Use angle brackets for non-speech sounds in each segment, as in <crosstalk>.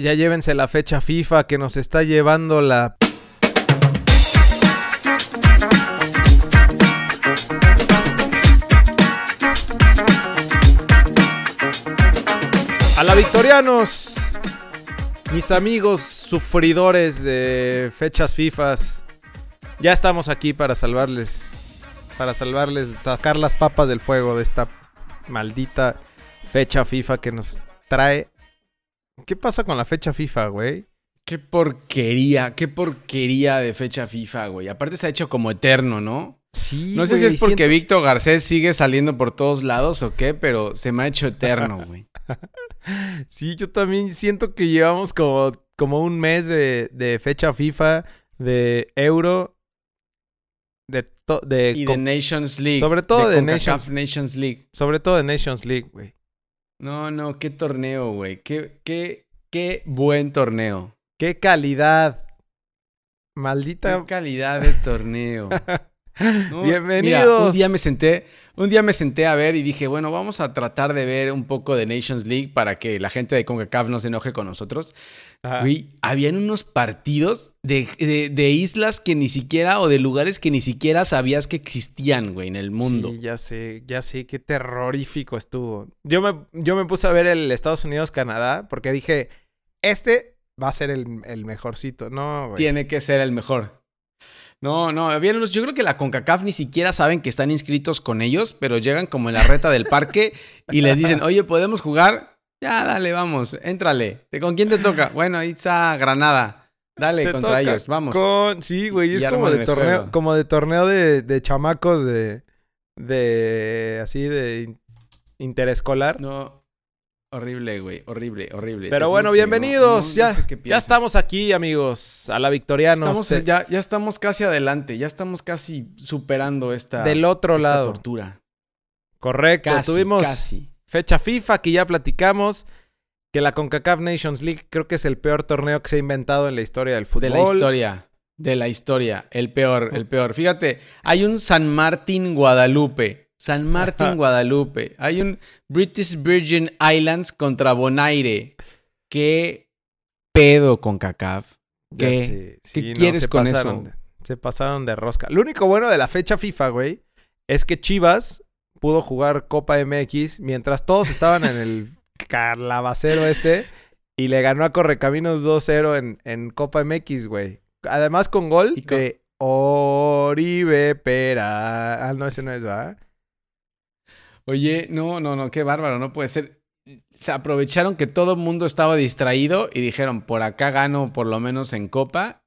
Ya llévense la fecha FIFA que nos está llevando la... A la Victorianos, mis amigos sufridores de fechas FIFAs, ya estamos aquí para salvarles, para salvarles, sacar las papas del fuego de esta maldita fecha FIFA que nos trae. ¿Qué pasa con la fecha FIFA, güey? Qué porquería, qué porquería de fecha FIFA, güey. Aparte se ha hecho como eterno, ¿no? Sí, No sé si es porque siento- Víctor Garcés sigue saliendo por todos lados o qué, pero se me ha hecho eterno, <laughs> güey. Sí, yo también siento que llevamos como, como un mes de, de fecha FIFA, de Euro, de... de Y de Nations League. Sobre todo de Nations League. sobre todo de Nations League, güey. No, no, qué torneo, güey. Qué, qué, qué buen torneo. ¡Qué calidad! Qué Maldita... calidad de torneo. <laughs> <laughs> No, Bienvenidos. mira, un día me senté, un día me senté a ver y dije, bueno, vamos a tratar de ver un poco de Nations League para que la gente de CONCACAF no se enoje con nosotros. Güey, habían unos partidos de, de- de islas que ni siquiera, o de lugares que ni siquiera sabías que existían, güey, en el mundo. Sí, ya sé, ya sé, qué terrorífico estuvo. Yo me, yo me puse a ver el Estados Unidos-Canadá porque dije, este va a ser el, el mejorcito. No, güey. Tiene que ser el mejor. No, no, habían unos, yo creo que la CONCACAF ni siquiera saben que están inscritos con ellos, pero llegan como en la reta del parque y les dicen, <laughs> oye, ¿podemos jugar? Ya, dale, vamos, éntrale. ¿De ¿Con quién te toca? Bueno, ahí está Granada. Dale, Te contra ellos, vamos. Con... Sí, güey, es como de torneo, juego. como de torneo de, de chamacos de, de, así de in- interescolar. No, horrible, güey, horrible, horrible. Te Pero bueno, no- bienvenidos, no- no ya, sé ya estamos aquí, amigos, a la Victorianos. Estamos, de- ya, ya estamos casi adelante, ya estamos casi superando esta, del otro esta lado. tortura. Correcto, Casi, tuvimos casi. fecha FIFA que ya platicamos. Que la CONCACAF Nations League creo que es el peor torneo que se ha inventado en la historia del fútbol. De la historia. De la historia. El peor, el peor. Fíjate, hay un San Martín Guadalupe. San Martín. Guadalupe. Hay un British Virgin Islands contra Bonaire. ¿Qué pedo con CACAF? ¿Qué? sé, ¿Qué sí, quieres con pasaron eso? se pasaron de rosca. Lo único bueno de la fecha FIFA, güey, es que Chivas pudo jugar Copa MX mientras todos estaban en el <laughs> calabacero este y le ganó a Correcaminos 2-0 en, en Copa MX, güey. Además con gol de Oribe Pera. Ah, no, ese no es, ¿va? Oye, no, no, no, qué bárbaro, no puede ser. Se aprovecharon que todo el mundo estaba distraído y dijeron, por acá gano por lo menos en Copa.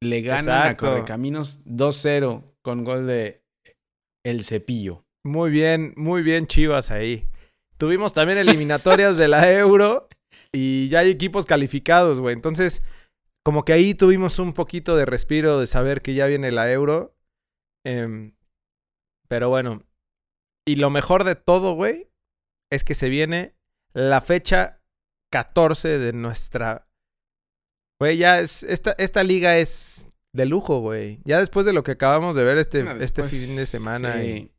Le ganan Exacto. a Correcaminos 2-0 con gol de El Cepillo. Muy bien, muy bien Chivas ahí. Tuvimos también eliminatorias de la <laughs> Euro y ya hay equipos calificados, güey. Entonces, como que ahí tuvimos un poquito de respiro de saber que ya viene la Euro. Em, pero bueno. Y lo mejor de todo, güey, es que se viene la fecha 14 de nuestra... Güey, ya es... Esta, esta liga es de lujo, güey. Ya después de lo que acabamos de ver este, Ah, este fin de semana. sí. y-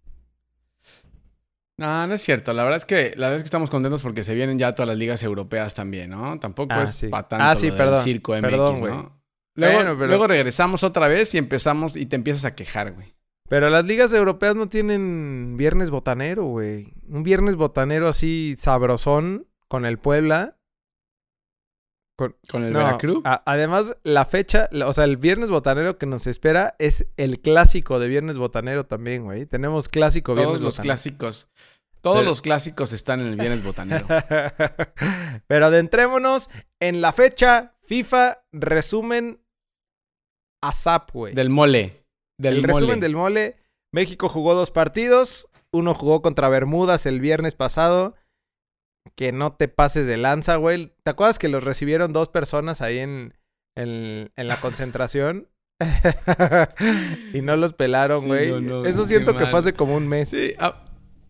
No, no es cierto. La verdad es que la verdad es que estamos contentos porque se vienen ya todas las ligas europeas también, ¿no? Tampoco Ah, es sí. para tanto Ah, sí, lo del perdón, circo MX, perdón, güey. ¿no? Luego, Bueno, pero- luego regresamos otra vez y empezamos y te empiezas a quejar, güey. Pero las ligas europeas no tienen viernes botanero, güey. Un viernes botanero así sabrosón con el Puebla. Con, Con el no, Veracruz. a- además, la fecha, la- o sea, el viernes botanero que nos espera es el clásico de viernes botanero también, güey. Tenemos clásico Todos viernes los botanero. clásicos. Todos Pero- los clásicos están en el viernes botanero. <laughs> Pero adentrémonos en la fecha FIFA resumen ASAP, güey. del mole. Del el mole. resumen del mole. México jugó dos partidos. Uno jugó contra Bermudas el viernes pasado. Que no te pases de lanza, güey. ¿Te acuerdas que los recibieron dos personas ahí en, en, en la concentración? <laughs> y no los pelaron, Sí, güey. no, no, Eso siento que mal. fue hace como un mes. Sí, ah,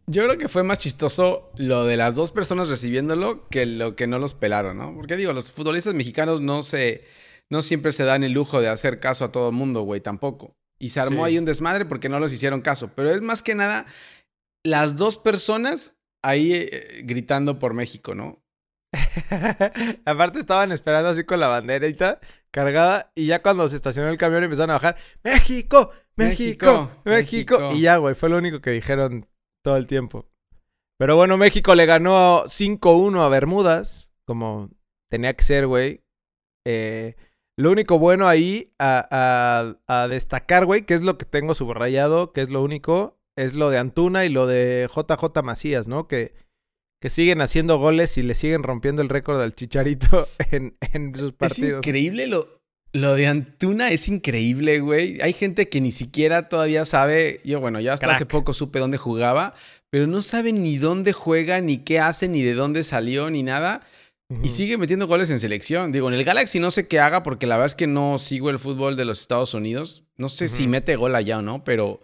yo creo que fue más chistoso lo de las dos personas recibiéndolo que lo que no los pelaron, ¿no? Porque digo, los futbolistas mexicanos no se, no siempre se dan el lujo de hacer caso a todo el mundo, güey, tampoco. Y se armó Sí. ahí un desmadre porque no los hicieron caso. Pero es más que nada las dos personas ahí eh, gritando por México, ¿no? <laughs> Aparte estaban esperando así con la banderita cargada y ya cuando se estacionó el camión empezaron a bajar, México, México, México. México. Y ya, güey, fue lo único que dijeron todo el tiempo. Pero bueno, México le ganó 5-1 a Bermudas, como tenía que ser, güey. Eh, lo único bueno ahí a, a- a destacar, güey, que es lo que tengo subrayado, que es lo único, es lo de Antuna y lo de JJ Macías, ¿no? Que, que siguen haciendo goles y le siguen rompiendo el récord al Chicharito <laughs> en, en sus Es partidos. increíble lo, lo de Antuna, es increíble, güey. Hay gente que ni siquiera todavía sabe. Yo, bueno, ya hasta Crack. hace poco supe dónde jugaba, pero no sabe ni dónde juega, ni qué hace, ni de dónde salió, ni nada. Y sigue metiendo goles en selección. Digo, en el Galaxy no sé qué haga, porque la verdad es que no sigo el fútbol de los Estados Unidos. No sé si mete gol allá o no, pero,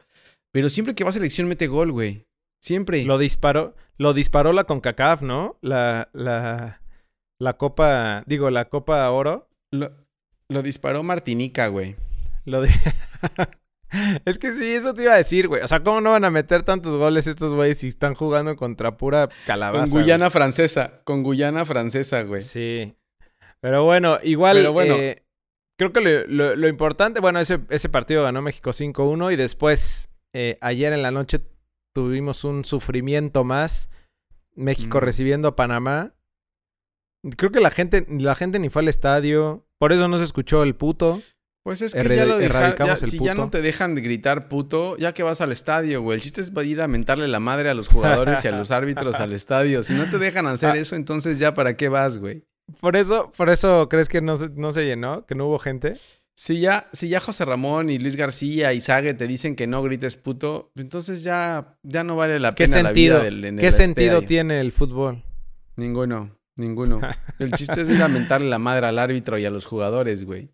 pero siempre que va a selección mete gol, güey. Siempre. Lo disparó, lo disparó la CONCACAF, ¿no? La, la, la Copa, digo, la Copa Oro. Lo, lo disparó Martinica, güey. Lo de... <laughs> es que sí, eso te iba a decir, güey. O sea, ¿cómo no van a meter tantos goles estos güeyes si están jugando contra pura calabaza? Con Guyana francesa. Con Guyana francesa, güey. güey? Sí. Pero bueno, igual. Pero bueno. eh, creo que lo, lo- lo importante, bueno, ese, ese partido ganó México 5-1 y después, eh, ayer en la noche, tuvimos un sufrimiento más. México Mm. recibiendo a Panamá. Creo que la gente, la gente ni fue al estadio. Por eso no se escuchó el puto. Pues es que ya lo deja- erradicamos ya- el si ya no te dejan de gritar puto, ya que vas al estadio, güey. El chiste es ir a mentarle la madre a los jugadores y a los <laughs> árbitros al estadio. Si no te dejan hacer Ah. eso, entonces ya para qué vas, güey. Por eso, por eso crees que no se, no se llenó, que no hubo gente. Si ya, si ya José Ramón y Luis García y Sague te dicen que no grites puto, entonces ya, ya no vale la ¿Qué pena sentido? la vida del en el ¿Qué sentido tiene el fútbol? Ninguno, ninguno. <laughs> El chiste es ir a mentarle la madre al árbitro y a los jugadores, güey.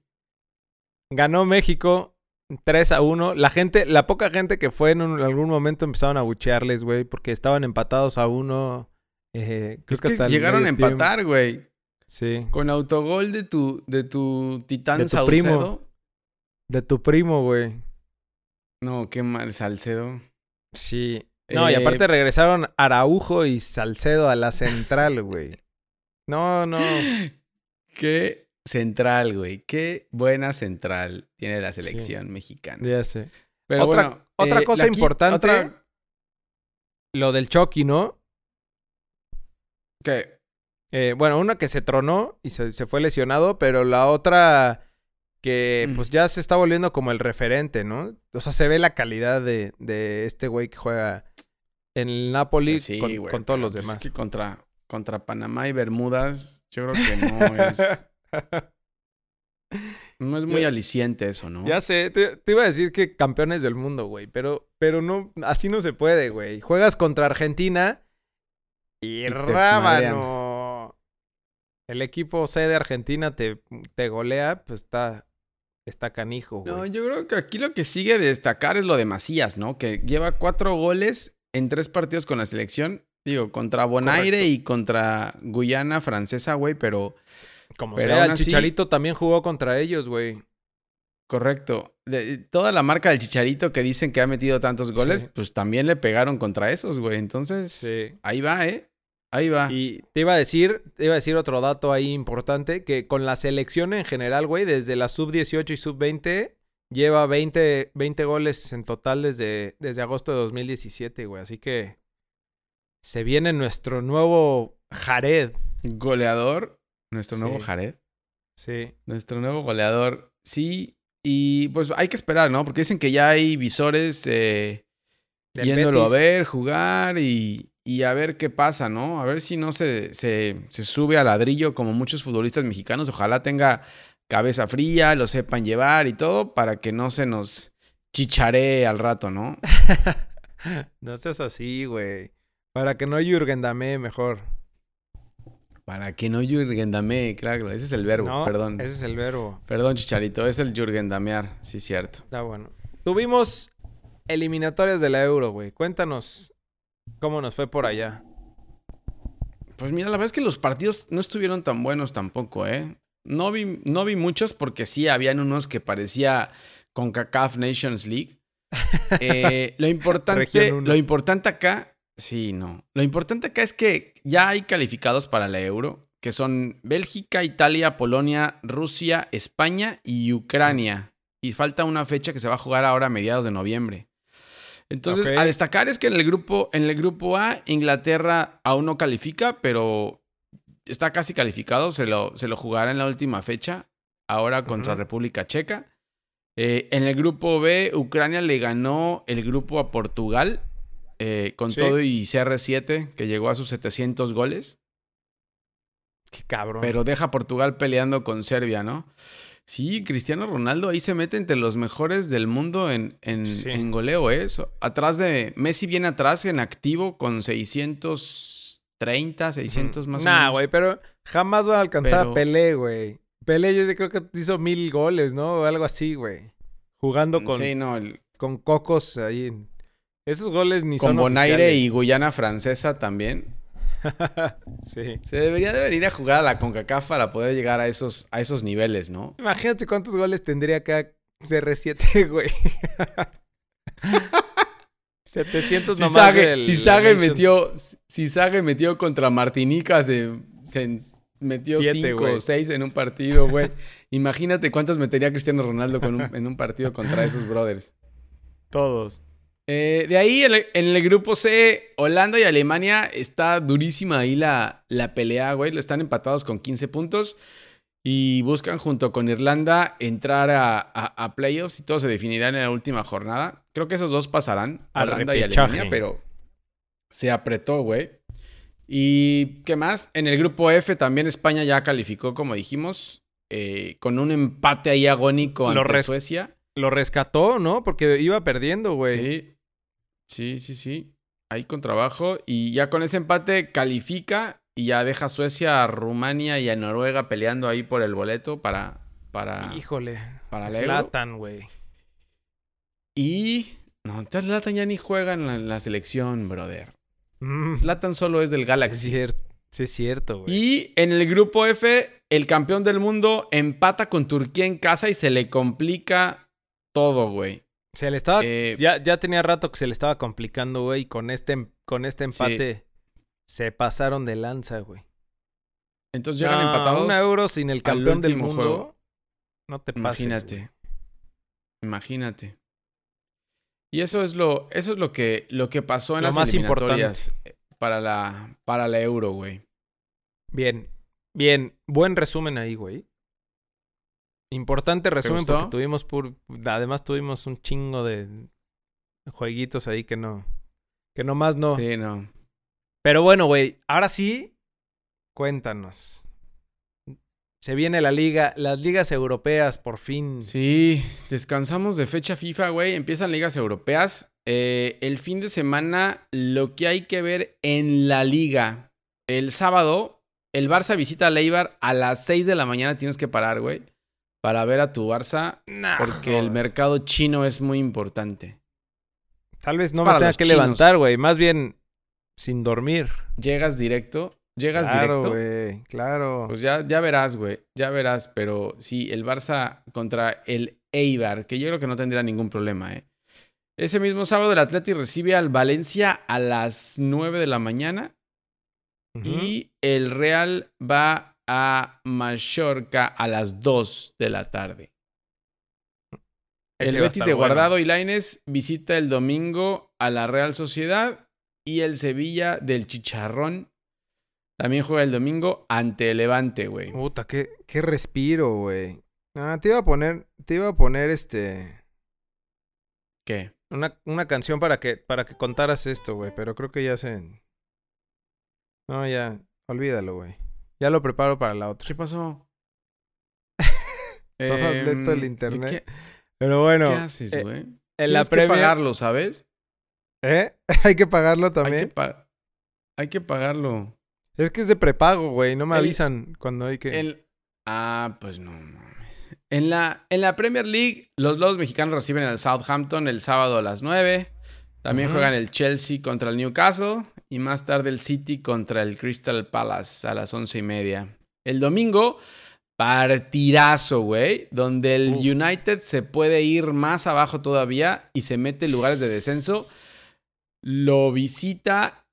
Ganó México 3 a 1. La gente, la poca gente que fue en un- algún momento empezaron a buchearles, güey, porque estaban empatados a uno. Eh, creo Es que hasta llegaron a empatar, güey. Sí. Con autogol de tu, de tu titán De tu Saucedo. primo. De tu primo, güey. No, qué mal, Salcedo. Sí. No, y Eh, aparte regresaron Araujo y Salcedo a la central, güey. No, no. <laughs> Qué central, güey. Qué buena central tiene la selección mexicana. Ya sé. Pero Otra- bueno, otra eh, cosa importante- otra- Lo del Chucky, ¿no? ¿Qué? Eh, bueno, una que se tronó y se, se fue lesionado, pero la otra que Mm. pues ya se está volviendo como el referente, ¿no? O sea, se ve la calidad de, de este güey que juega en el Napoli Pues sí, con, todos los pues demás. Es que contra, contra Panamá y Bermudas, yo creo que no <laughs> es, no es muy Ya- aliciente eso, ¿no? Ya sé, te, te iba a decir que campeones del mundo, güey, pero, pero no, así no se puede, güey. Juegas contra Argentina y, te rábano. El equipo C de Argentina te, te golea, pues está, está canijo, güey. No, yo creo que aquí lo que sigue de destacar es lo de Macías, ¿no? Que lleva cuatro goles en tres partidos con la selección. Digo, contra Bonaire Correcto. y contra Guyana francesa, güey, pero Como pero sea, el así- Chicharito también jugó contra ellos, güey. correcto. De- toda la marca del Chicharito que dicen que ha metido tantos goles, Sí. pues también le pegaron contra esos, güey. Entonces, Sí. ahí va, ¿eh? Ahí va. Y te iba a decir, te iba a decir otro dato ahí importante, que con la selección en general, güey, desde la sub-18 y sub-20, lleva 20, 20 goles en total desde, desde agosto de 2017, güey. Así que se viene nuestro nuevo Jared. Goleador, nuestro nuevo Sí. Jared. Sí. Nuestro nuevo goleador. Sí, y pues hay que esperar, ¿no? Porque dicen que ya hay visores eh, yéndolo Betis. a ver, jugar y, y a ver qué pasa, ¿no? A ver si no se, se, se sube al ladrillo como muchos futbolistas mexicanos. Ojalá tenga cabeza fría, lo sepan llevar y todo para que no se nos chicharee al rato, ¿no? <laughs> no seas así, güey. Para que no Jürgen Damme mejor. Para que no Jürgen Dame, claro, ese es el verbo, no, perdón. Ese es el verbo. Perdón, Chicharito, es el Jürgen Damear, sí, cierto. Está bueno. Tuvimos eliminatorias de la Euro, güey. Cuéntanos cómo nos fue por allá. Pues mira, la verdad es que los partidos no estuvieron tan buenos tampoco, ¿eh? No vi, no vi muchos porque sí, habían unos que parecía con CACAF Nations League. <laughs> Eh, lo, importante, lo importante acá, sí, no. Lo importante acá es que ya hay calificados para la Euro. que son Bélgica, Italia, Polonia, Rusia, España y Ucrania. Y falta una fecha que se va a jugar ahora a mediados de noviembre. Entonces, a destacar es que en el grupo, en el grupo A, Inglaterra aún no califica, pero está casi calificado. Se lo, se lo jugará en la última fecha, ahora contra. República Checa. Eh, en el grupo B, Ucrania le ganó el grupo a Portugal, eh, con Sí. todo y CR7, que llegó a sus 700 goles. Qué cabrón. Pero deja a Portugal peleando con Serbia, ¿no? Sí, Cristiano Ronaldo ahí se mete entre los mejores del mundo en, en, Sí. en goleo, ¿eh? So- Atrás de. Messi viene atrás en activo con 630, 600 más o Nah, menos. güey, pero jamás va a alcanzar Pero- a Pelé, güey. Pelé yo creo que hizo mil goles, ¿no? O algo así, güey. Jugando con, Sí, no, el- con cocos ahí. Esos goles ni con son Bonaire y oficiales. Guyana Francesa también. <laughs> sí. Se debería de venir a jugar a la CONCACAF para poder llegar a esos, a esos niveles, ¿no? Imagínate cuántos goles tendría acá CR7, <laughs> güey. 700 Si nomás Sage, del si Sage metió, si Sage metió contra Martinica, se, se metió Siete, 5 güey. o 6 en un partido, güey. Imagínate cuántos metería Cristiano Ronaldo con un- en un partido contra esos brothers. Todos. Eh, de ahí, en el, en el grupo C, Holanda y Alemania está durísima ahí la, la pelea, güey. Están empatados con 15 puntos y buscan junto con Irlanda entrar a, a- a playoffs y todo se definirá en la última jornada. Creo que esos dos pasarán, Al Holanda y. Alemania, pero se apretó, güey. ¿Y qué más? En el grupo F también España ya calificó, como dijimos, eh, con un empate ahí agónico Lo ante Suecia. Lo rescató, ¿no? Porque iba perdiendo, güey. Sí, sí, sí, sí. Ahí con trabajo. Y ya con ese empate califica y ya deja a Suecia, a Rumania y a Noruega peleando ahí por el boleto para, para, Híjole. para. Zlatan, güey. Y... No, Zlatan ya ni juega en la, en la selección, brother. Mm, Zlatan solo es del es Galaxy. cierto. Sí, es cierto, güey. Y en el grupo F, el campeón del mundo empata con Turquía en casa y se le complica todo, güey. Se le estaba. Eh, ya, ya tenía rato que se le estaba complicando, güey. Y con este, em- con este empate se pasaron de lanza, güey. Entonces llegan No, empatados. Un euro sin el campeón del mundo. juego. No te pases. Imagínate. güey. Imagínate. Y eso es lo, eso es lo que, lo que pasó en Lo las más eliminatorias eh, para la, para la Euro, güey. Bien. Bien. Buen resumen ahí, güey. Importante resumen porque tuvimos pur... Además tuvimos un chingo de jueguitos ahí que no. Que nomás no. Sí, no. Pero bueno, güey. Ahora sí. Cuéntanos. Se viene la liga, las ligas europeas, por fin. Sí, descansamos de fecha FIFA, güey. Empiezan ligas europeas. Eh, el fin de semana, lo que hay que ver en la liga. El sábado, el Barça visita al Eibar a las 6 de la mañana. Tienes que parar, güey. Para ver a tu Barça. Nah, Porque el mercado chino es muy importante. Tal vez no me tenga que chinos. levantar, güey. Más bien sin dormir. Llegas directo. Llegas claro, directo. güey. Claro. Pues ya, ya verás, güey. Ya verás. Pero sí, el Barça contra el Eibar, que yo creo que no tendría ningún problema, ¿eh? Ese mismo sábado el Atleti recibe al Valencia a las 9 de la mañana. Y el Real va a Mallorca a las 2 de la tarde. Ese el Betis de bueno. Guardado y Laines visita el domingo a la Real Sociedad. Y el Sevilla del Chicharrón también juega el domingo ante el Levante, güey. Puta, qué, qué respiro, güey. Ah, te iba a poner, te iba a poner este. ¿Qué? Una, una canción para que, para que contaras esto, güey. Pero creo que ya se. No, ya. Olvídalo, güey. Ya lo preparo para la otra. ¿Qué pasó? <laughs> Más lento el Em, internet. ¿Qué, Pero bueno, qué haces, eh, güey? en Tienes la que pagarlo, ¿sabes? ¿Eh? <laughs> Hay que pagarlo Hay que, también. pa- hay que pagarlo. Es que es de prepago, güey. No me El- avisan cuando hay que. El- Ah, pues no. mames. En la, en la Premier League, los Lobos mexicanos reciben al Southampton el sábado a las 9. También juegan el Chelsea contra el Newcastle. Y más tarde el City contra el Crystal Palace a las once y media. El domingo, partidazo, güey. Donde el Uf. United se puede ir más abajo todavía y se mete en lugares de descenso. Lo visita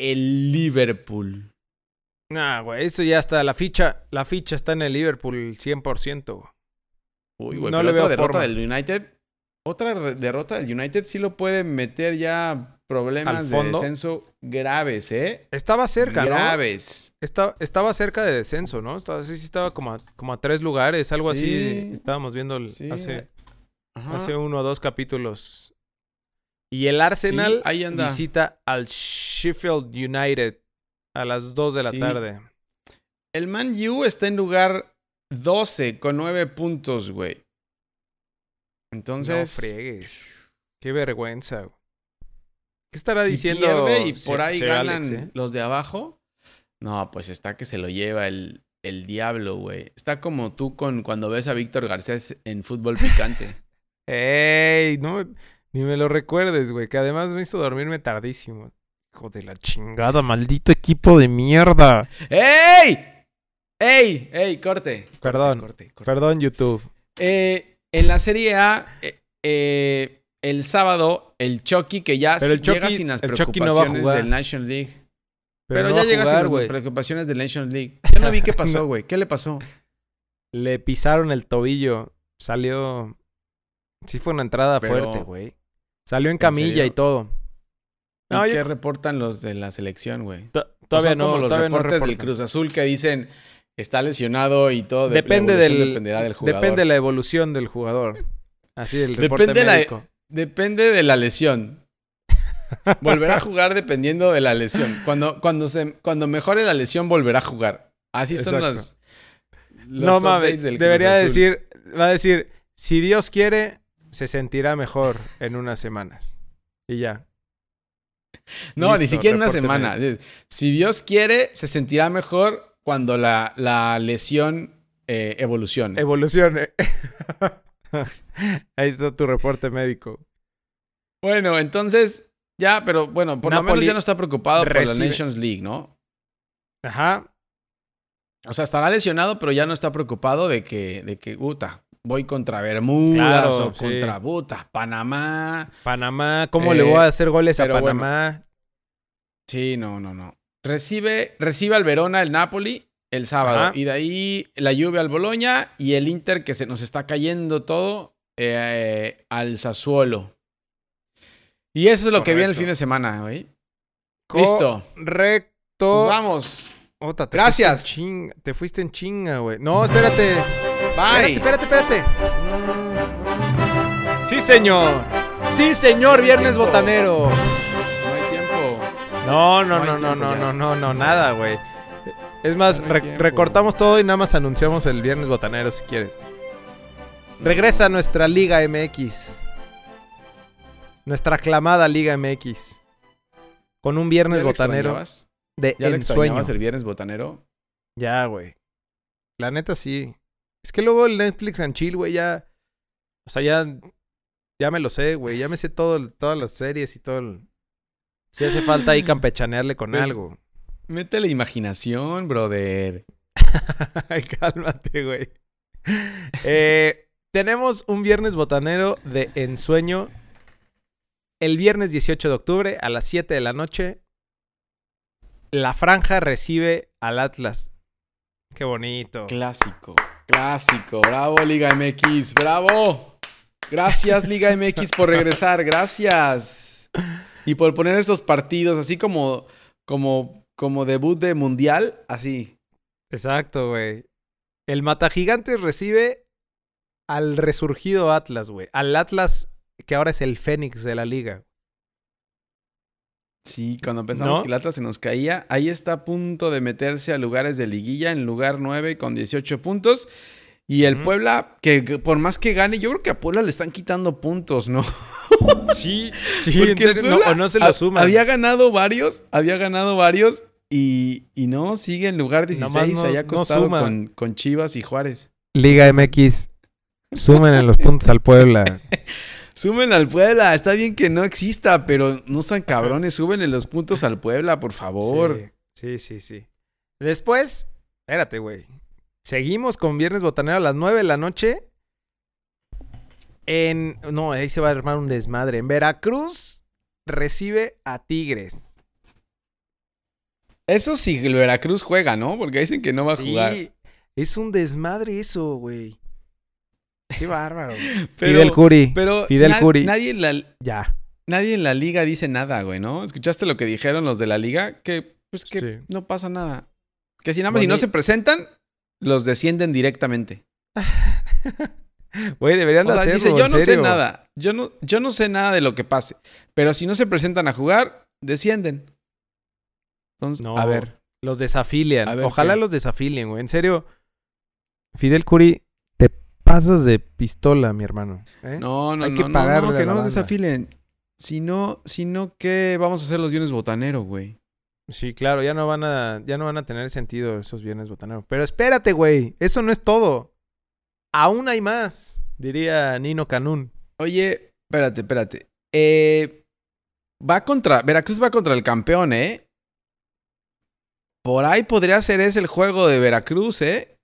el Liverpool. Nah, güey, eso ya está. La ficha, la ficha está en el Liverpool 100%. güey. Uy, güey, No pero le veo derrota forma. del United. Otra derrota del United sí lo puede meter ya problemas ¿Al de descenso graves, ¿eh? Estaba cerca, ¿no? graves. Esta- estaba cerca de descenso, ¿no? Estaba, sí, sí, estaba como a, como a tres lugares, algo así. Sí. Estábamos viendo el- Sí, hace, Ajá. hace uno o dos capítulos. Y el Arsenal ahí anda. visita al Sheffield United a las 2 de la tarde. El Man U está en lugar 12 con 9 puntos, güey. Entonces, no friegues. Qué vergüenza. güey. ¿Qué estará si diciendo? pierde y por ahí ganan Alex, eh? los de abajo, no, pues está que se lo lleva el, el diablo, güey. Está como tú con cuando ves a Víctor Garcés en fútbol picante. <laughs> ¡Ey! No, ni me lo recuerdes, güey. Que además me hizo dormirme tardísimo. Hijo de la chingada, maldito equipo de mierda. ¡Ey! ¡Ey! ¡Ey! Corte. corte, Perdón, corte, corte. Perdón, YouTube. Eh, en la Serie A, eh, eh, el sábado, el Chucky, que ya Pero el llega Chucky- sin las el Chucky no va a preocupaciones jugar. del National League. Pero, no ya va a llega jugar, sin güey. las preocupaciones del National League. <laughs> Yo no vi qué pasó, güey. ¿Qué le pasó? Le pisaron el tobillo. Salió. Sí, fue una entrada Pero- fuerte, güey. Salió en camilla serio? y todo. ¿Y No, yo- qué reportan los de la selección, güey? to- todavía Son no. como los todavía no reportes del reportan. Cruz Azul que dicen está lesionado y todo. de- Depende del. Dependerá del jugador. Depende de la evolución del jugador. Así, el reporte Depende la- médico. Depende de la lesión. <laughs> Volverá a jugar dependiendo de la lesión. Cuando, cuando, se, cuando mejore la lesión, volverá a jugar. Así son Exacto. los. los No mames, debería decir, va a decir, si Dios quiere, se sentirá mejor en unas semanas. Y ya. No, ni siquiera una reporte semana. Si Dios quiere, se sentirá mejor cuando la, la lesión eh, evolucione. Evolucione. <laughs> Ahí está tu reporte médico. bueno, entonces, ya, pero bueno, por lo menos ya no está preocupado por la Nations League, ¿no? Ajá. O sea, estará lesionado, pero ya no está preocupado de que, de que, puta, voy contra Bermudas Claro, o sí. contra, puta, Panamá. Panamá, ¿cómo Eh, le voy a hacer goles a bueno. Panamá? Sí, no, no, no. Recibe, recibe al Verona el Napoli el sábado. Ajá. Y de ahí la lluvia al Boloña y el Inter que se nos está cayendo todo eh, al Sassuolo. Y eso es lo que viene el fin de semana, güey. Listo. Correcto. Pues vamos. Ota, te Gracias. fuiste chinga- te fuiste en chinga, güey. No, espérate. Bye. Espérate, espérate, espérate. Sí, señor. Sí, señor, viernes botanero. No. No, no, No no, no, no, ya. no, nada, güey. Es más, No re- recortamos todo y nada más anunciamos el viernes botanero si quieres. Regresa a nuestra Liga MX. Nuestra aclamada Liga MX. Con un ¿Ya viernes le botanero de ¿Ya ensueño. el viernes botanero? Ya, güey. La neta sí. Es que luego el Netflix and Chill, güey, ya. O sea, ya. Ya me lo sé, güey. Ya me sé todo, todas las series y todo. El... Si hace falta ahí campechanearle con Pues- algo. Mete la imaginación, brother. <laughs> Cálmate, güey. Eh, tenemos un viernes botanero de ensueño. El viernes 18 de octubre a las 7 de la noche. La franja recibe al Atlas. Qué bonito. Clásico, clásico. Bravo, Liga MX, bravo. Gracias, Liga MX, por regresar. Gracias. Y por poner estos partidos así como, como, como debut de mundial, así. Exacto, güey. El Mata Gigantes recibe al resurgido Atlas, güey. Al Atlas que ahora es el Fénix de la liga. Sí, cuando pensamos ¿No? que el Atlas se nos caía, ahí está a punto de meterse a lugares de liguilla en lugar 9 con 18 puntos. Y el. Puebla, que por más que gane, yo creo que a Puebla le están quitando puntos, ¿no? Sí, sí, Porque en serio, no, o no se lo suman. Había ganado varios, había ganado varios y, y no, sigue en lugar 16, Nomás no- allá no acostado con, con Chivas y Juárez. Liga MX. Sumen en los puntos al Puebla. <laughs> Suben al Puebla, está bien que no exista, pero no sean cabrones, súbenle los puntos al Puebla, por favor. Sí, sí, sí, sí. Después, espérate, güey. Seguimos con Viernes Botanero a las 9 de la noche. En. No, ahí se va a armar un desmadre. En Veracruz recibe a Tigres. Eso sí, el Veracruz juega, ¿no? Porque dicen que no va a jugar. Es un desmadre eso, güey. Qué bárbaro. <laughs> Pero- Fidel Curi. Pero Fidel na- Curi. nadie en, la, Ya. nadie en la liga dice nada, güey, ¿no? ¿Escuchaste lo que dijeron los de la liga? Que, pues, que Sí. no pasa nada. Que si nada más si no se presentan, los descienden directamente. <laughs> Güey, deberían O de sea, hacerlo, dice, yo no sé nada. Yo no, yo no sé nada de lo que pase. Pero si no se presentan a jugar, descienden. Entonces, No, a ver. Los desafilian. Ver, Ojalá ¿qué? los desafilien, güey. En serio. Fidel Curi, te pasas de pistola, mi hermano. ¿eh? No, no, Hay no, que no, no, que no nos desafilen. Si no, si no, ¿qué vamos a hacer los bienes botaneros, güey? Sí, claro, ya no van a, ya no van a tener sentido esos bienes botaneros. Pero espérate, güey. Eso no es todo. Aún hay más, diría Nino Canún. Oye, espérate, espérate. Eh, va contra, Veracruz va contra el campeón, ¿eh? Por ahí podría ser ese el juego de Veracruz, ¿eh?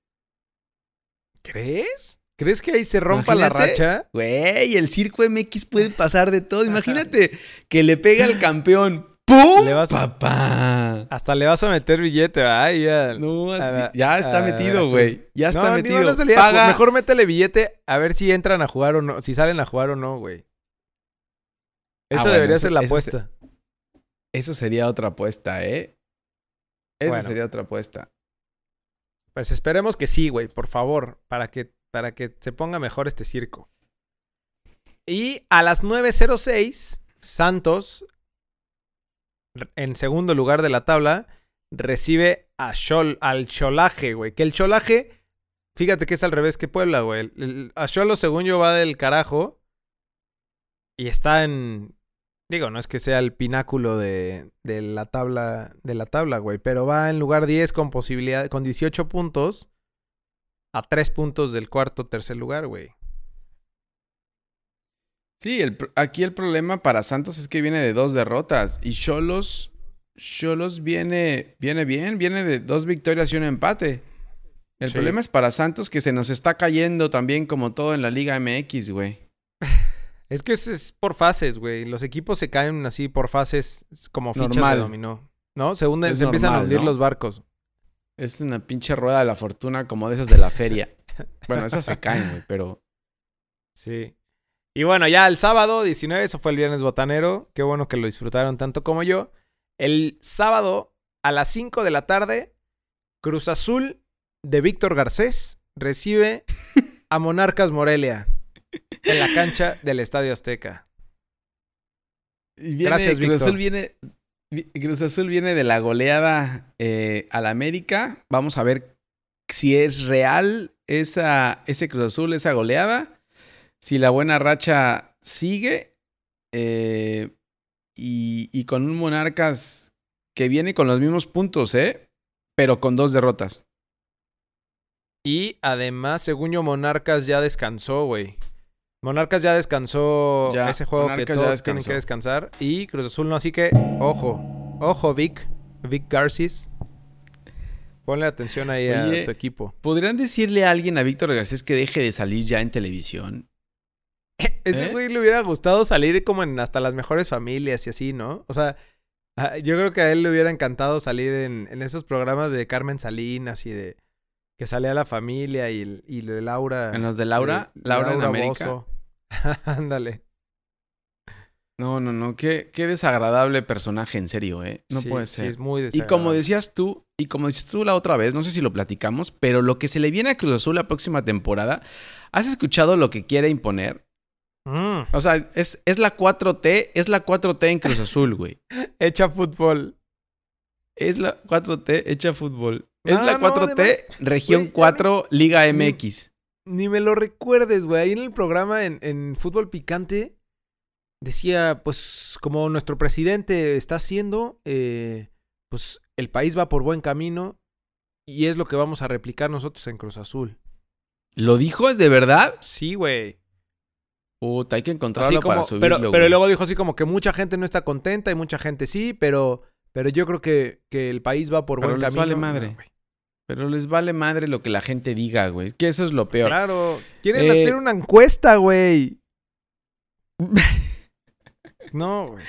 ¿Crees? ¿Crees que ahí se rompa la racha? Güey, el Circo MX puede pasar de todo. <laughs> Imagínate que le pega al campeón. ¡Pum! Le vas a- ¡Papá! Hasta le vas a meter billete, ¿verdad? Ya. No, la- ya está metido, güey. Ya está no, metido. Paga- Mejor métele billete a ver si entran a jugar o no. Si salen a jugar o no, güey. Ah, Esa bueno, debería eso- ser la apuesta. Eso sería otra apuesta, ¿eh? Bueno. sería otra apuesta. Pues esperemos que sí, güey, por favor, para que, para que se ponga mejor este circo. Y a las 9.06, Santos, en segundo lugar de la tabla, recibe a Chol, al Cholaje, güey. Que el Cholaje, fíjate que es al revés que Puebla, güey. A Cholo, según yo, va del carajo. Y está en. Digo, no es que sea el pináculo de, de la tabla, de la tabla, güey. Pero va en lugar 10 con posibilidad, con 18 puntos. A 3 puntos del cuarto, tercer lugar, güey. Sí, el aquí el problema para Santos es que viene de dos derrotas. Y Cholos. Cholos viene, viene bien, viene de dos victorias y un empate. El Sí. problema es para Santos que se nos está cayendo también como todo en la Liga MX, güey. <laughs> Es que es, es por fases, güey. Los equipos se caen así por fases es como fichas Normal. de dominó. ¿No? Se, Es se empiezan a hundir ¿no? los barcos. Es una pinche rueda de la fortuna como de esas de la feria. <laughs> Bueno, esas se caen, güey, pero... Sí. Y bueno, ya el sábado 19, eso fue el viernes botanero. Qué bueno que lo disfrutaron tanto como yo. El sábado a las 5 de la tarde, Cruz Azul de Víctor Garcés recibe <laughs> a Monarcas Morelia en la cancha del Estadio Azteca. Y viene- Gracias, Cruz Víctor. Azul viene, vi- Cruz Azul viene de la goleada eh, al América. Vamos a ver si es real esa, ese Cruz Azul, esa goleada. Si la buena racha sigue. eh, y, y con un Monarcas que viene con los mismos puntos, ¿eh? Pero con dos derrotas. Y además, según yo, Monarcas ya descansó, güey. Monarcas ya descansó Ya, ese juego Monarcas que todos tienen que descansar. Y Cruz Azul no, así que, ojo, ojo, Vic, Vic Garcis. Ponle atención ahí Oye, a tu equipo. ¿Podrían decirle a alguien a Víctor Garcés que deje de salir ya en televisión? <laughs> Ese ¿Eh? güey le hubiera gustado salir como en hasta las mejores familias y así, ¿no? O sea, ah, yo creo que a él le hubiera encantado salir en, en esos programas de Carmen Salinas y de que salía la familia y, el- y de Laura. ¿En los de Laura? de ¿Laura en América? <laughs> Ándale. No, no, no. Qué, qué desagradable personaje, en serio, ¿eh? No Sí, puede sí, ser. es muy y como desagradable. decías tú, y como decías tú la otra vez, no sé si lo platicamos, pero lo que se le viene a Cruz Azul la próxima temporada, ¿has escuchado lo que quiere imponer? Mm, O sea, es, es la 4T, es la 4T en Cruz Azul, güey. Echa fútbol. Es la 4T hecha fútbol. Es la no, 4T, además, región güey, ya 4, Liga ni- MX. Ni me lo recuerdes, güey. Ahí en el programa en, en Fútbol Picante decía, pues, como nuestro presidente está haciendo, eh, pues el país va por buen camino y es lo que vamos a replicar nosotros en Cruz Azul. ¿Lo dijo? ¿Es de verdad? Sí, güey. Puta, hay que encontrarlo como, para subirlo, pero, luego dijo así como que mucha gente no está contenta y mucha gente sí, pero, pero yo creo que, que el país va por Pero buen les camino. vale No, madre. güey. Pero les vale madre lo que la gente diga, güey. Que eso es lo peor. Claro. Quieren Eh, hacer una encuesta, güey. <laughs> No, güey.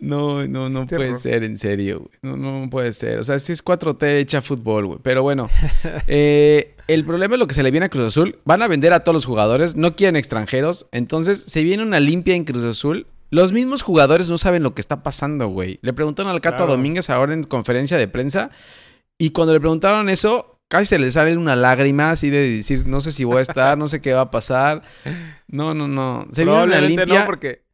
No, no, no puede ser, en serio, güey. No, no puede ser. O sea, si es 4T hecha fútbol, güey. Pero bueno, <laughs> eh, el problema es lo que se le viene a Cruz Azul. Van a vender a todos los jugadores, no quieren extranjeros. Entonces, se viene una limpia en Cruz Azul. Los mismos jugadores no saben lo que está pasando, güey. Le preguntaron al Cato Claro. Domínguez ahora en conferencia de prensa. Y cuando le preguntaron eso, casi se le sale una lágrima así de decir, no sé si voy a estar, no sé qué va a pasar. No, no, no. Se viene una limpia. no, porque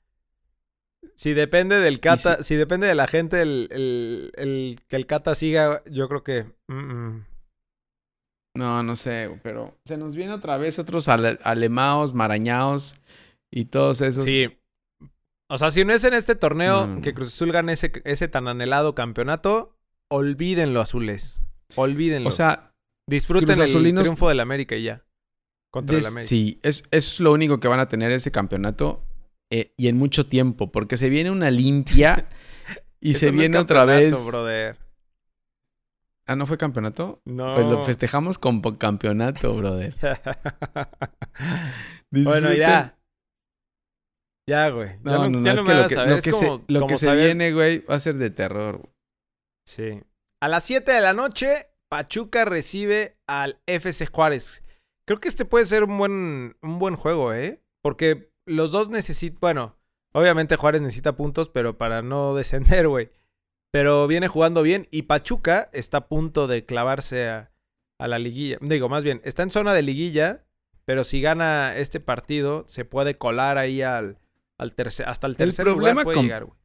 si depende del Cata, si... depende de la gente el, el- el- que el Cata siga, yo creo que... mm, mm. No, no sé, pero se nos viene otra vez otros ale- alemaos, marañaos y todos esos. Sí. O sea, si no es en este torneo No, que. Cruz Azul gane ese, ese tan anhelado campeonato, olvídenlo, azules. Olvídenlo. O sea, Disfruten el triunfo del América y ya. Contra el América. sí, es, es lo único que van a tener ese campeonato eh, y en mucho tiempo, porque se viene una limpia y <laughs> Eso se no viene otra vez. brother. Ah, ¿no fue campeonato? No. Pues lo festejamos con campeonato, brother. <laughs> bueno, ya. Ya, güey. Ya No, no, no, es me que lo que, lo se, lo que viene, güey, va a ser de terror. güey. Sí. A las 7 de la noche, Pachuca recibe al FC Juárez. Creo que este puede ser un buen, un buen juego, ¿eh? Porque los dos necesitan. Bueno, obviamente Juárez necesita puntos, pero para no <laughs> descender, güey. Pero viene jugando bien y Pachuca está a punto de clavarse a, a la liguilla. Digo, más bien, está en zona de liguilla, pero si gana este partido, se puede colar ahí al, al tercer, hasta el tercer lugar problema puede con- llegar, güey.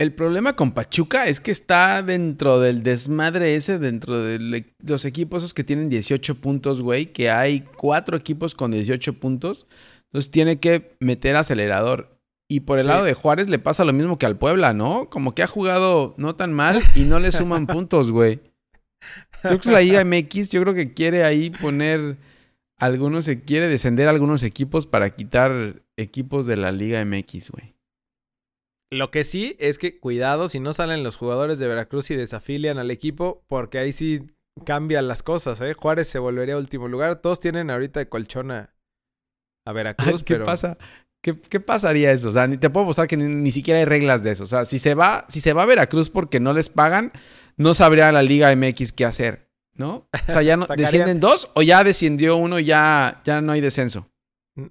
El problema con Pachuca es que está dentro del desmadre ese, dentro de le- los equipos esos que tienen 18 puntos, güey, que hay cuatro equipos con 18 puntos. Entonces tiene que meter acelerador. Y por el Sí. lado de Juárez le pasa lo mismo que al Puebla, ¿no? Como que ha jugado no tan mal y no le suman <laughs> puntos, güey. Creo que la Liga MX, yo creo que quiere ahí poner algunos, se quiere descender algunos equipos para quitar equipos de la Liga MX, güey. Lo que sí es que cuidado si no salen los jugadores de Veracruz y desafilian al equipo, porque ahí sí cambian las cosas, ¿eh? Juárez se volvería a último lugar. Todos tienen ahorita de colchón a, Veracruz, ¿Qué pero... pasa? ¿Qué, qué pasaría eso? O sea, ni te puedo mostrar que ni, ni siquiera hay reglas de eso. O sea, si se va, si se va a Veracruz porque no les pagan, no sabría la Liga MX qué hacer, ¿no? O sea, ya no <laughs> descienden dos o ya descendió uno y ya, ya no hay descenso.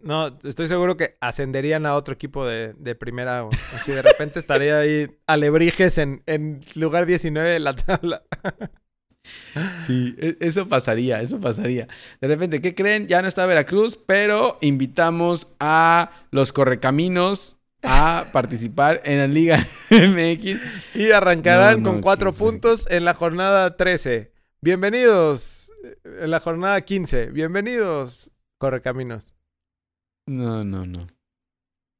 No, estoy seguro que ascenderían a otro equipo de, de primera. o Así de repente estaría ahí Alebrijes en, en lugar 19 de la tabla. <laughs> Sí, e- eso pasaría, eso pasaría. De repente, ¿qué creen? Ya no está Veracruz, pero invitamos a los correcaminos a <laughs> participar en la Liga <laughs> MX. Y arrancarán No, no, con cuatro puntos en la jornada 13. Bienvenidos eh, en la jornada 15. Bienvenidos, Correcaminos. No, no, no.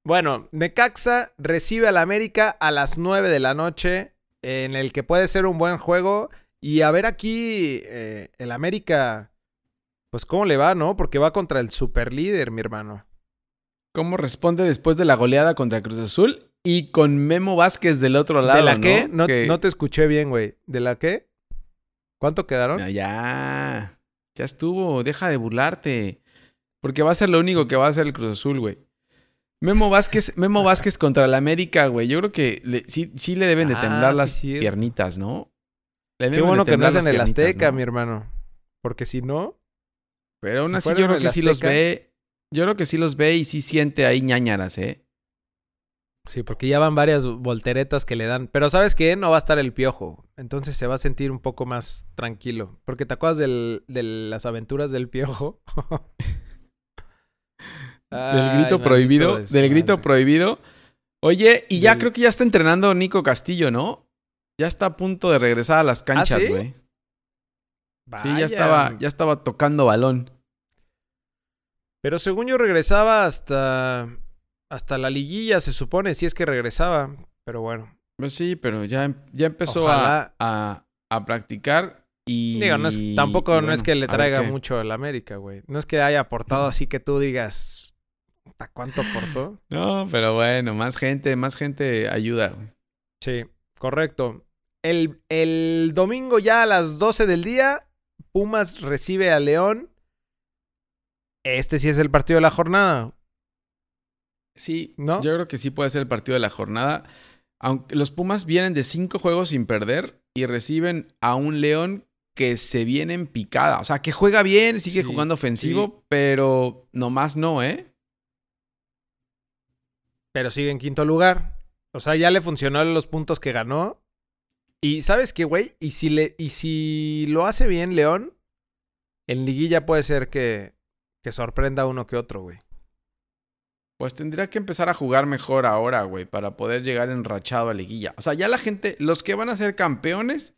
Bueno, Necaxa recibe al América a las 9 de la noche, en el que puede ser un buen juego. Y a ver aquí, eh, el América, pues cómo le va, ¿no? Porque va contra el superlíder, mi hermano. ¿Cómo responde después de la goleada contra Cruz Azul? Y con Memo Vázquez del otro lado. ¿De la qué? ¿no? Que- no te escuché bien, güey. ¿De la qué? ¿Cuánto quedaron? Ya, ya. Ya estuvo. Deja de burlarte. Porque va a ser lo único que va a hacer el Cruz Azul, güey. Memo Vázquez, Memo Vázquez contra el América, güey. Yo creo que le- sí, sí le deben de Ah, temblar sí, las piernitas, ¿no? Qué bueno que no es en el Azteca, ¿no? mi hermano. Porque si no, Pero aún si así yo creo que sí los ve. Yo creo que sí los ve y sí siente ahí ñañaras, ¿eh? Sí, porque ya van varias volteretas que le dan. Pero ¿sabes qué? No va a estar el piojo. Entonces se va a sentir un poco más tranquilo. Porque te acuerdas del- de las aventuras del piojo. <laughs> <laughs> Del grito prohibido. Del grito prohibido. Oye, y ya Del- creo que ya está entrenando Nico Castillo, ¿no? Ya está a punto de regresar a las canchas, ¿Ah, sí? güey. Sí, ya estaba, ya estaba tocando balón. Pero según yo regresaba hasta. Hasta la liguilla, se supone, si es que regresaba. Pero bueno. Pues sí, pero ya, ya empezó a, a, a practicar y... Digo, no es, tampoco no es que le traiga mucho al América, güey. No es que haya aportado así que tú digas. "Puta, ¿Cuánto aportó? No, pero bueno, más gente, más gente ayuda. güey. Sí, correcto. El, el domingo ya a las 12 del día, Pumas recibe a León. Este sí es el partido de la jornada. Sí, ¿No? yo creo que sí puede ser el partido de la jornada. Aunque los Pumas vienen de cinco juegos sin perder y reciben a un León que se viene en picada. O sea, que juega bien, sigue Sí, jugando ofensivo, sí. pero nomás no, ¿eh? Pero sigue en quinto lugar. O sea, ya le funcionó los puntos que ganó. Y ¿sabes qué, güey? Y si, le, y si lo hace bien León, en liguilla puede ser que, que sorprenda a uno que otro, güey. Pues tendría que empezar a jugar mejor ahora, güey, para poder llegar enrachado a liguilla. O sea, ya la gente, los que van a ser campeones,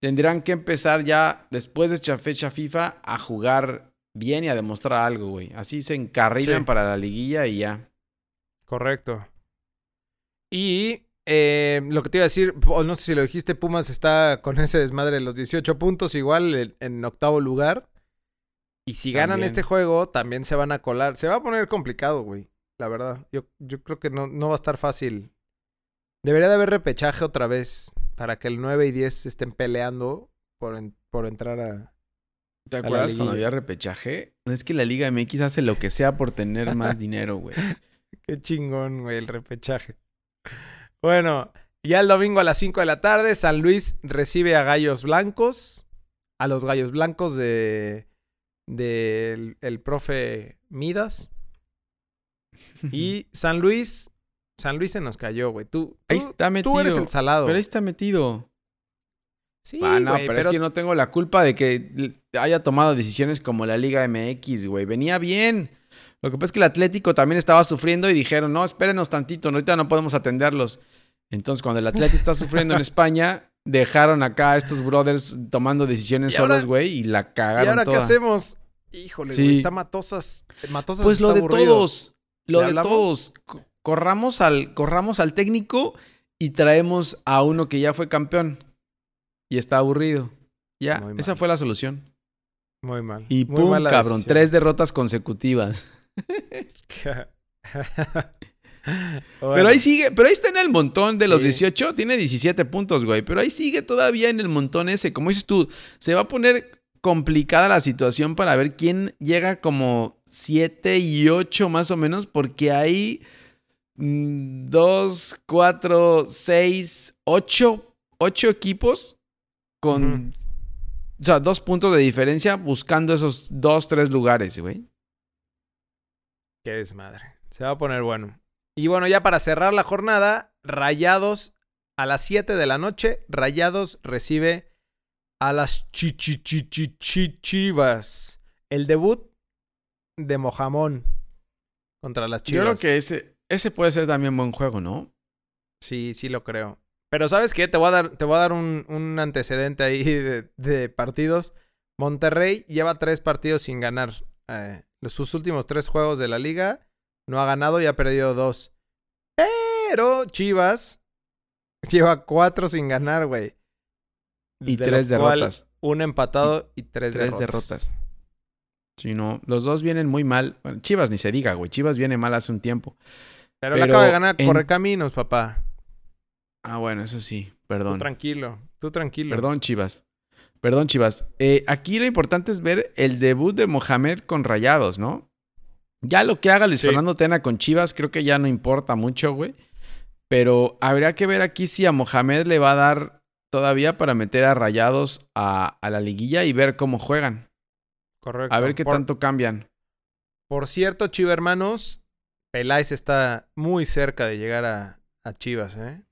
tendrán que empezar ya después de esta fecha FIFA a jugar bien y a demostrar algo, güey. Así se encarrilan Sí. para la liguilla y ya. Correcto. Y eh, lo que te iba a decir, o no sé si lo dijiste, Pumas está con ese desmadre de los 18 puntos, igual en, en octavo lugar. Y si ganan También. este juego, también se van a colar. Se va a poner complicado, güey. La verdad. Yo, yo creo que no, no va a estar fácil. Debería de haber repechaje otra vez para que el 9 y 10 estén peleando por, en- por entrar a... ¿Te acuerdas cuando había repechaje? Es que la Liga MX hace lo que sea por tener <laughs> más dinero, güey. Qué chingón, güey, el repechaje. Bueno, ya el domingo a las 5 de la tarde, San Luis recibe a Gallos Blancos. A los Gallos Blancos de. del el profe Midas. Y <laughs> San Luis. San Luis se nos cayó, güey. Tú, Ahí tú, está metido. tú eres el salado. Pero ahí está metido. Sí, ah, no, güey, pero, es que no tengo la culpa de que haya tomado decisiones como la Liga MX, güey. Venía bien. Lo que pasa es que el Atlético también estaba sufriendo y dijeron, no, espérenos tantito, ahorita no podemos atenderlos. Entonces, cuando el Atlético está sufriendo en España, dejaron acá a estos brothers tomando decisiones ¿Y ahora- solos, güey, y la cagaron ¿Y ahora toda. qué hacemos? Híjole, Sí. güey. Está Matosas. Matosas Pues lo está de aburrido. todos, lo ¿Le de hablamos? todos. Co- Corramos al, corramos al técnico y traemos a uno que ya fue campeón y está aburrido. Ya, esa fue la solución. Muy mal. Y Muy pum, cabrón, decisión. tres derrotas consecutivas. <laughs> <laughs> <laughs> Pero ahí sigue, pero ahí está en el montón de los Sí. 18, tiene 17 puntos, güey. Pero ahí sigue todavía en el montón ese. Como dices tú, se va a poner complicada la situación para ver quién llega como 7 y 8 más o menos, porque hay 2, 4, 6, 8, 8 equipos con, o sea, dos puntos de diferencia buscando esos 2, 3 lugares, güey. Qué desmadre. Se va a poner bueno. Y bueno, ya para cerrar la jornada, Rayados a las 7 de la noche, Rayados recibe a las chi- chi- chi- chi- chi- Chivas. El debut de Mojamón contra las Yo Chivas. creo que ese, ese puede ser también buen juego, ¿no? Sí, sí lo creo. Pero ¿sabes qué? Te voy a dar, te voy a dar un, un antecedente ahí <laughs> de, de partidos. Monterrey lleva tres partidos sin ganar. Eh, sus últimos tres juegos de la liga no ha ganado y ha perdido dos. Pero Chivas <laughs> lleva cuatro sin ganar, güey. Y De tres derrotas. Un empatado y tres, Tres derrotas. derrotas. Sí, no. Los dos vienen muy mal. Bueno, Chivas ni se diga, güey. Chivas viene mal hace un tiempo. Pero, le Pero acaba de ganar en- Correcaminos, papá. Ah, bueno, eso sí. Tú Perdón. tranquilo, tú tranquilo. Perdón, Chivas. Perdón, Chivas. Eh, aquí lo importante es ver el debut de Mohamed con Rayados, ¿no? Ya lo que haga Luis Sí. Fernando Tena con Chivas, creo que ya no importa mucho, güey. Pero habría que ver aquí si a Mohamed le va a dar todavía para meter a Rayados a, a la liguilla y ver cómo juegan. Correcto. A ver qué Por- tanto cambian. Por cierto, Chiva hermanos, Peláez está muy cerca de llegar a, a Chivas, ¿eh?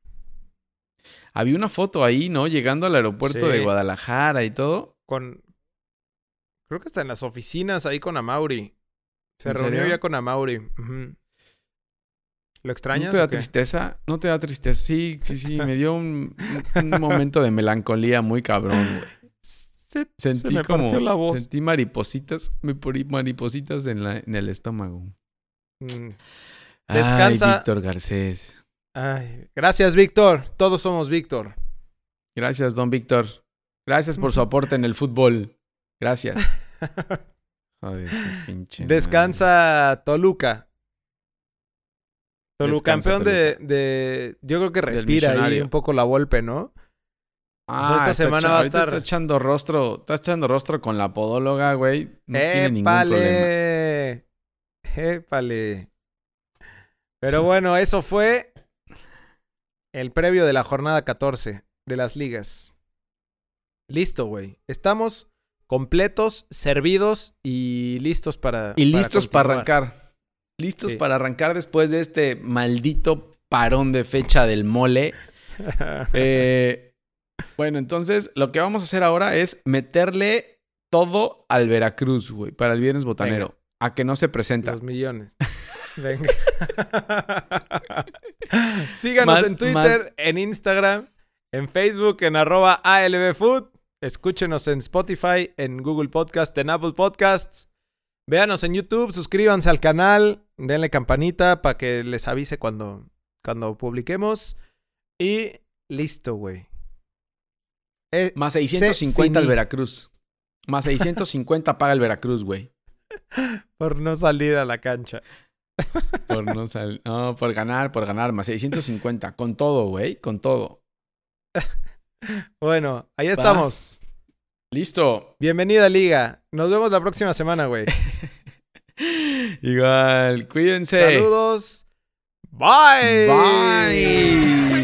Había una foto ahí, ¿no? Llegando al aeropuerto Sí. de Guadalajara y todo. Con. Creo que está en las oficinas ahí con Amauri. Se ¿En reunió serio? ya con Amauri. Ujú. ¿Lo ¿No extrañas? te da tristeza? ¿No te da tristeza? Sí, sí, sí. Me dio un, un <laughs> momento de melancolía muy cabrón, güey. Se, Sentí se me como... la voz. Sentí maripositas. Me porí maripositas en, la, en el estómago. Mm. Ay, Descansa. Víctor Garcés. Ay, gracias, Víctor. Todos somos Víctor. Gracias, don Víctor. Gracias por su <laughs> aporte en el fútbol. Gracias. <laughs> Joder, su pinche madre. Descansa Toluca. Toluca, campeón de, de. Yo creo que respira ahí un poco la golpe, ¿no? Ah, O sea, esta está semana va a estar- Está echando rostro, está echando rostro con la podóloga, güey. No tiene ningún problema. ¡Épale! ¡Épale! Pero bueno, eso fue el previo de la jornada 14 de las ligas. Listo, güey. Estamos completos, servidos y listos para. Y listos para, arrancar. Listos Sí. para arrancar después de este maldito parón de fecha del mole. <laughs> Eh, bueno, entonces lo que vamos a hacer ahora es meterle todo al Veracruz, güey, para el viernes botanero. A que no se presenta. Los millones. <laughs> Venga. <laughs> Síganos Más- en Twitter, más- en Instagram, en Facebook, en arroba ALBFood. Escúchenos en Spotify, en Google Podcast, en Apple Podcasts. Véanos en YouTube, suscríbanse al canal, denle campanita para que les avise cuando, cuando publiquemos. Y listo, güey. Eh, Más Se 650 al. Veracruz. Más 650 paga el Veracruz, güey. <laughs> por no salir a la cancha. <laughs> Por no sal... No, por ganar, por ganar. Más 650. Con todo, güey. Con todo. <laughs> Bueno, ahí estamos. Listo. Bienvenida, Liga. Nos vemos la próxima semana, güey. <laughs> Igual. Cuídense. Saludos. Bye. Bye.